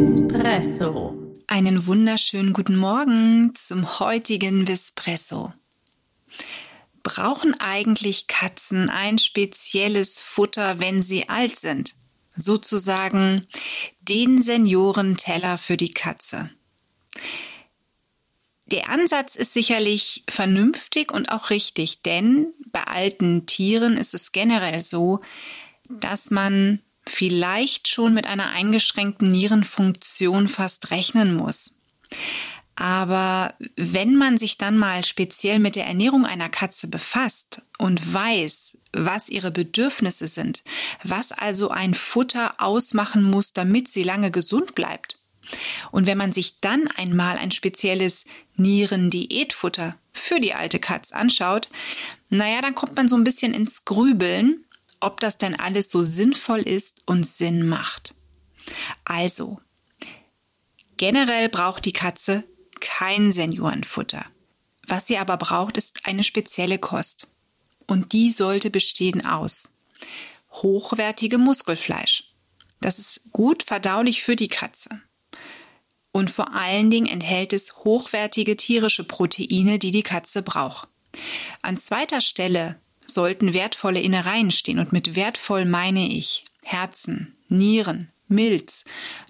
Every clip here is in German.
Vespresso. Einen wunderschönen guten Morgen zum heutigen Vespresso. Brauchen eigentlich Katzen ein spezielles Futter, wenn sie alt sind? Sozusagen den Seniorenteller für die Katze. Der Ansatz ist sicherlich vernünftig und auch richtig, denn bei alten Tieren ist es generell so, dass man vielleicht schon mit einer eingeschränkten Nierenfunktion fast rechnen muss. Aber wenn man sich dann mal speziell mit der Ernährung einer Katze befasst und weiß, was ihre Bedürfnisse sind, was also ein Futter ausmachen muss, damit sie lange gesund bleibt, und wenn man sich dann einmal ein spezielles Nierendiätfutter für die alte Katz anschaut, naja, dann kommt man so ein bisschen ins Grübeln ob das denn alles so sinnvoll ist und Sinn macht. Also, generell braucht die Katze kein Seniorenfutter. Was sie aber braucht, ist eine spezielle Kost. Und die sollte bestehen aus hochwertige Muskelfleisch. Das ist gut verdaulich für die Katze. Und vor allen Dingen enthält es hochwertige tierische Proteine, die die Katze braucht. An zweiter Stelle sollten wertvolle Innereien stehen. Und mit wertvoll meine ich Herzen, Nieren, Milz,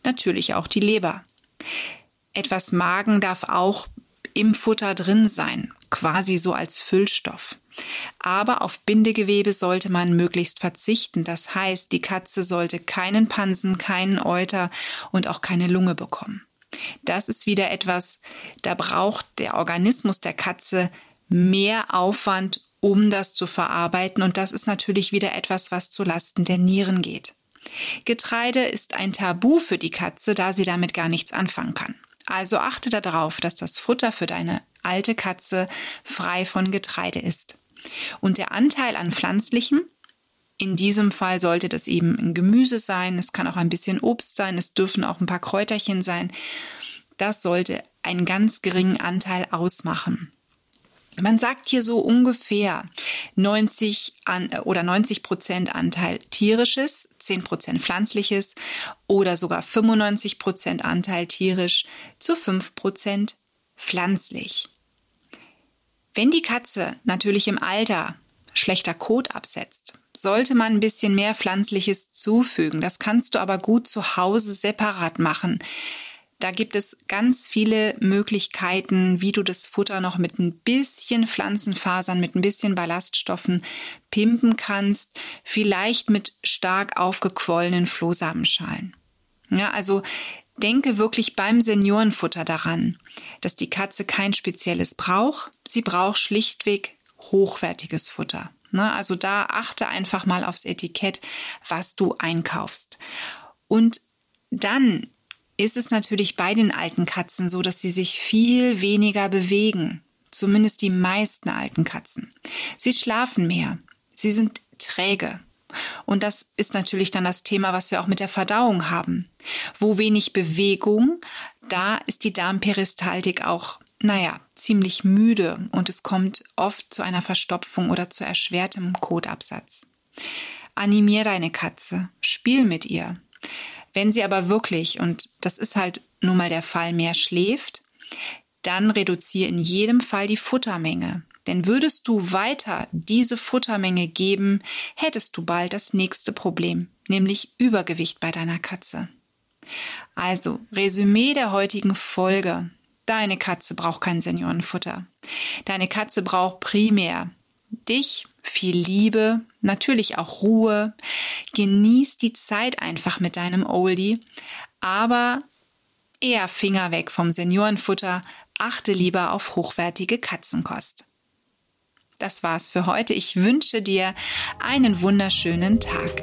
natürlich auch die Leber. Etwas Magen darf auch im Futter drin sein, quasi so als Füllstoff. Aber auf Bindegewebe sollte man möglichst verzichten. Das heißt, die Katze sollte keinen Pansen, keinen Euter und auch keine Lunge bekommen. Das ist wieder etwas, da braucht der Organismus der Katze mehr Aufwand, um das zu verarbeiten. Und das ist natürlich wieder etwas, was zu Lasten der Nieren geht. Getreide ist ein Tabu für die Katze, da sie damit gar nichts anfangen kann. Also achte darauf, dass das Futter für deine alte Katze frei von Getreide ist. Und der Anteil an pflanzlichem, in diesem Fall sollte das eben ein Gemüse sein, es kann auch ein bisschen Obst sein, es dürfen auch ein paar Kräuterchen sein. Das sollte einen ganz geringen Anteil ausmachen. Man sagt hier so ungefähr 90 an, oder 90 Prozent Anteil tierisches, 10 Prozent pflanzliches oder sogar 95 Prozent Anteil tierisch zu 5 Prozent pflanzlich. Wenn die Katze natürlich im Alter schlechter Kot absetzt, sollte man ein bisschen mehr Pflanzliches zufügen. Das kannst du aber gut zu Hause separat machen. Da gibt es ganz viele Möglichkeiten, wie du das Futter noch mit ein bisschen Pflanzenfasern, mit ein bisschen Ballaststoffen pimpen kannst, vielleicht mit stark aufgequollenen Flohsamenschalen. Ja, also denke wirklich beim Seniorenfutter daran, dass die Katze kein spezielles braucht. Sie braucht schlichtweg hochwertiges Futter. Ne, also da achte einfach mal aufs Etikett, was du einkaufst. Und dann ist es natürlich bei den alten Katzen so, dass sie sich viel weniger bewegen. Zumindest die meisten alten Katzen. Sie schlafen mehr. Sie sind träge. Und das ist natürlich dann das Thema, was wir auch mit der Verdauung haben. Wo wenig Bewegung, da ist die Darmperistaltik auch, naja, ziemlich müde und es kommt oft zu einer Verstopfung oder zu erschwertem Kotabsatz. Animier deine Katze, spiel mit ihr. Wenn sie aber wirklich, und das ist halt nun mal der Fall, mehr schläft, dann reduziere in jedem Fall die Futtermenge. Denn würdest du weiter diese Futtermenge geben, hättest du bald das nächste Problem, nämlich Übergewicht bei deiner Katze. Also, Resümee der heutigen Folge. Deine Katze braucht kein Seniorenfutter. Deine Katze braucht primär dich, viel Liebe, natürlich auch Ruhe. Genieß die Zeit einfach mit deinem Oldie, aber eher Finger weg vom Seniorenfutter, achte lieber auf hochwertige Katzenkost. Das war's für heute. Ich wünsche dir einen wunderschönen Tag.